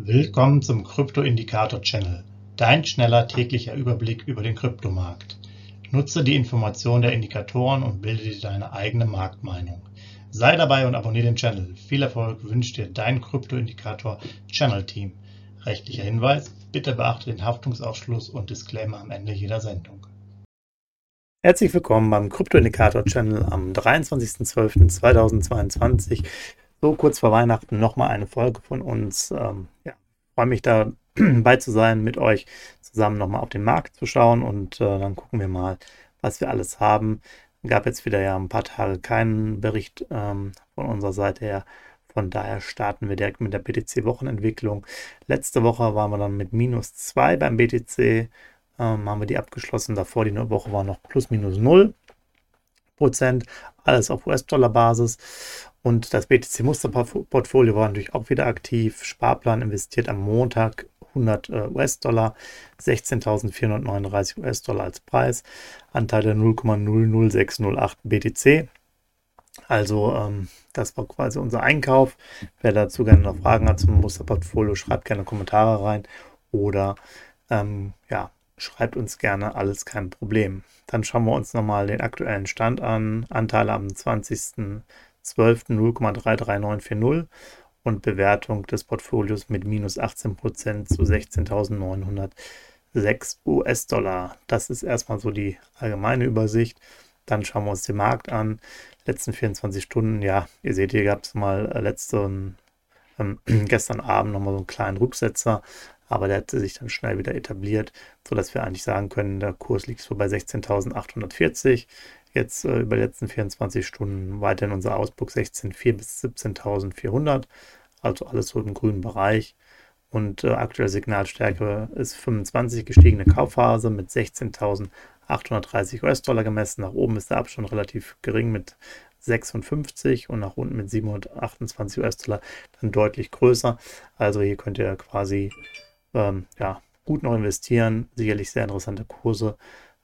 Willkommen zum Krypto-Indikator-Channel, dein schneller täglicher Überblick über den Kryptomarkt. Nutze die Informationen der Indikatoren und bilde dir deine eigene Marktmeinung. Sei dabei und abonniere den Channel. Viel Erfolg wünscht dir dein Krypto-Indikator-Channel-Team. Rechtlicher Hinweis, bitte beachte den Haftungsausschluss und Disclaimer am Ende jeder Sendung. Herzlich willkommen beim Krypto-Indikator-Channel am 23.12.2022 so kurz vor Weihnachten nochmal eine Folge von uns. Ähm, ja, freue mich dabei zu sein, mit euch zusammen nochmal auf den Markt zu schauen und äh, dann gucken wir mal, was wir alles haben. Gab jetzt wieder ja ein paar Tage keinen Bericht ähm, von unserer Seite her. Von daher starten wir direkt mit der BTC-Wochenentwicklung. Letzte Woche waren wir dann mit minus 2 beim BTC, ähm, haben wir die abgeschlossen. Davor die Woche war noch plus minus 0 Prozent, alles auf US-Dollar-Basis. Und das BTC-Musterportfolio war natürlich auch wieder aktiv. Sparplan investiert am Montag 100 äh, US-Dollar, 16.439 US-Dollar als Preis, Anteile 0,00608 BTC. Also ähm, das war quasi unser Einkauf. Wer dazu gerne noch Fragen hat zum Musterportfolio, schreibt gerne Kommentare rein oder ähm, ja, schreibt uns gerne, alles kein Problem. Dann schauen wir uns nochmal den aktuellen Stand an. Anteile am 20. 12. 0,33940 und Bewertung des Portfolios mit minus 18% zu 16.906 US-Dollar. Das ist erstmal so die allgemeine Übersicht. Dann schauen wir uns den Markt an. Letzten 24 Stunden, ja, ihr seht, hier gab es mal äh, letzten, ähm, gestern Abend nochmal so einen kleinen Rücksetzer, aber der hat sich dann schnell wieder etabliert, sodass wir eigentlich sagen können, der Kurs liegt so bei 16.840 jetzt äh, über die letzten 24 Stunden weiterhin unser Ausblick 16.4 bis 17.400, also alles so im grünen Bereich. Und äh, aktuelle Signalstärke ist 25 gestiegene Kaufphase mit 16.830 US-Dollar gemessen. Nach oben ist der Abstand relativ gering mit 56 und nach unten mit 728 US-Dollar dann deutlich größer. Also hier könnt ihr quasi ähm, ja, gut noch investieren. Sicherlich sehr interessante Kurse.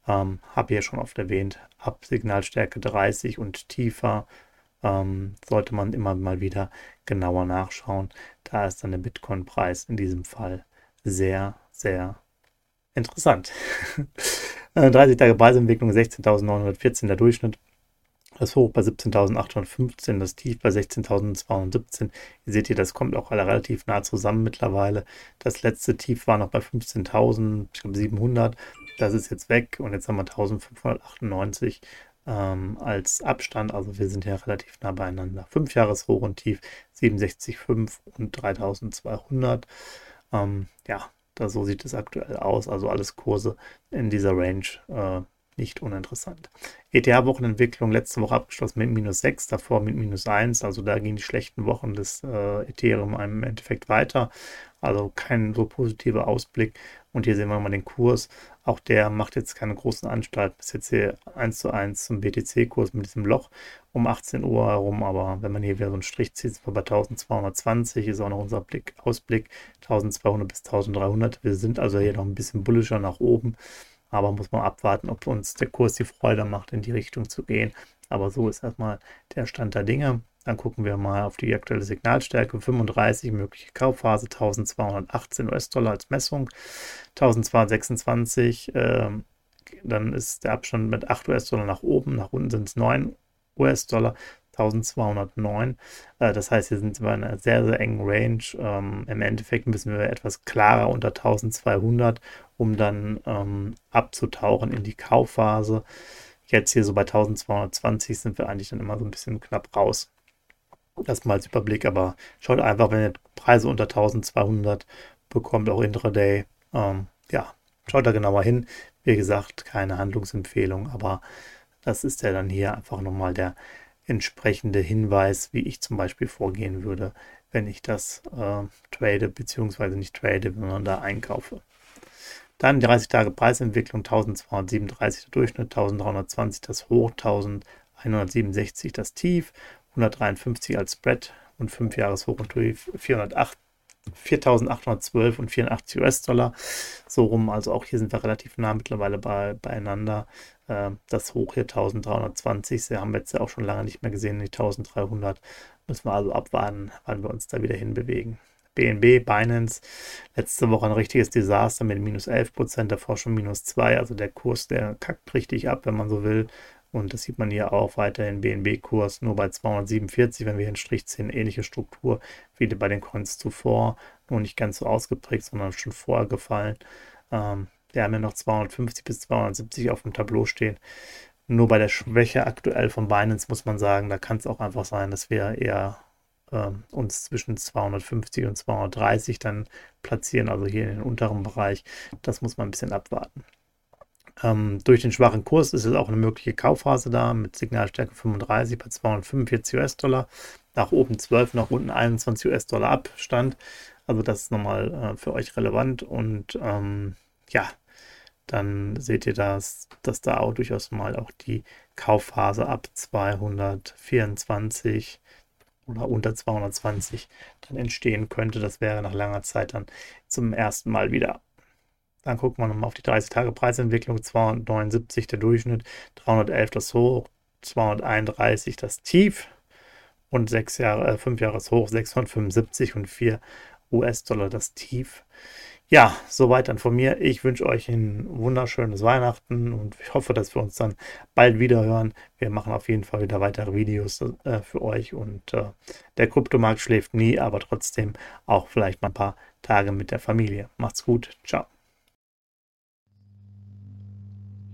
Ähm, Habe ich ja schon oft erwähnt, ab Signalstärke 30 und tiefer ähm, sollte man immer mal wieder genauer nachschauen. Da ist dann der Bitcoin-Preis in diesem Fall sehr, sehr interessant. 30 äh, Tage Preisentwicklung 16.914 der Durchschnitt. Das Hoch bei 17.815, das Tief bei 16.217. Ihr seht hier, das kommt auch alle relativ nah zusammen mittlerweile. Das letzte Tief war noch bei 15.700. Das ist jetzt weg und jetzt haben wir 1.598 ähm, als Abstand. Also wir sind ja relativ nah beieinander. 5 Jahres Hoch und Tief 67,5 und 3.200. Ähm, ja, da, so sieht es aktuell aus. Also alles Kurse in dieser Range. Äh, nicht uninteressant. ETH-Wochenentwicklung letzte Woche abgeschlossen mit minus 6, davor mit minus 1. Also da gingen die schlechten Wochen des äh, Ethereum im Endeffekt weiter. Also kein so positiver Ausblick. Und hier sehen wir mal den Kurs. Auch der macht jetzt keine großen Anstalten. Bis jetzt hier 1 zu 1 zum BTC-Kurs mit diesem Loch um 18 Uhr herum. Aber wenn man hier wieder so einen Strich zieht, sind wir bei 1220. Ist auch noch unser Blick, Ausblick 1200 bis 1300. Wir sind also hier noch ein bisschen bullischer nach oben. Aber muss man abwarten, ob uns der Kurs die Freude macht, in die Richtung zu gehen. Aber so ist erstmal der Stand der Dinge. Dann gucken wir mal auf die aktuelle Signalstärke. 35, mögliche Kaufphase, 1218 US-Dollar als Messung, 1226. Äh, dann ist der Abstand mit 8 US-Dollar nach oben, nach unten sind es 9 US-Dollar. 1209. Äh, das heißt, hier sind wir in einer sehr, sehr engen Range. Ähm, Im Endeffekt müssen wir etwas klarer unter 1200, um dann ähm, abzutauchen in die Kaufphase. Jetzt hier so bei 1220 sind wir eigentlich dann immer so ein bisschen knapp raus. Das mal als Überblick, aber schaut einfach, wenn ihr Preise unter 1200 bekommt, auch intraday, ähm, ja, schaut da genauer hin. Wie gesagt, keine Handlungsempfehlung, aber das ist ja dann hier einfach nochmal der entsprechende Hinweis, wie ich zum Beispiel vorgehen würde, wenn ich das äh, trade, beziehungsweise nicht trade, sondern da einkaufe. Dann 30 Tage Preisentwicklung 1237 der Durchschnitt, 1320 das Hoch, 1167 das Tief, 153 als Spread und 5 Jahres Hoch und Tief 408 4.812 und 84 US-Dollar. So rum, also auch hier sind wir relativ nah mittlerweile bei, beieinander. Äh, das Hoch hier 1320, sie haben wir jetzt ja auch schon lange nicht mehr gesehen, die 1300. Müssen wir also abwarten, wann wir uns da wieder hinbewegen. BNB, Binance, letzte Woche ein richtiges Desaster mit minus 11 Prozent, davor schon minus 2. Also der Kurs, der kackt richtig ab, wenn man so will. Und das sieht man hier auch weiterhin BNB-Kurs nur bei 247, wenn wir hier einen Strich ziehen, ähnliche Struktur wie bei den Coins zuvor, nur nicht ganz so ausgeprägt, sondern schon vorher gefallen. Ähm, wir haben ja noch 250 bis 270 auf dem Tableau stehen. Nur bei der Schwäche aktuell von Binance muss man sagen, da kann es auch einfach sein, dass wir eher äh, uns zwischen 250 und 230 dann platzieren, also hier in den unteren Bereich. Das muss man ein bisschen abwarten. Ähm, durch den schwachen Kurs ist es auch eine mögliche Kaufphase da mit Signalstärke 35 bei 245 US-Dollar. Nach oben 12, nach unten 21 US-Dollar Abstand. Also das ist nochmal äh, für euch relevant. Und ähm, ja, dann seht ihr, dass, dass da auch durchaus mal auch die Kaufphase ab 224 oder unter 220 dann entstehen könnte. Das wäre nach langer Zeit dann zum ersten Mal wieder dann gucken wir nochmal auf die 30-Tage-Preisentwicklung. 279 der Durchschnitt, 311 das Hoch, 231 das Tief und 6 Jahre, äh, 5 Jahres Hoch, 675 und 4 US-Dollar das Tief. Ja, soweit dann von mir. Ich wünsche euch ein wunderschönes Weihnachten und ich hoffe, dass wir uns dann bald wieder hören. Wir machen auf jeden Fall wieder weitere Videos äh, für euch und äh, der Kryptomarkt schläft nie, aber trotzdem auch vielleicht mal ein paar Tage mit der Familie. Macht's gut. Ciao.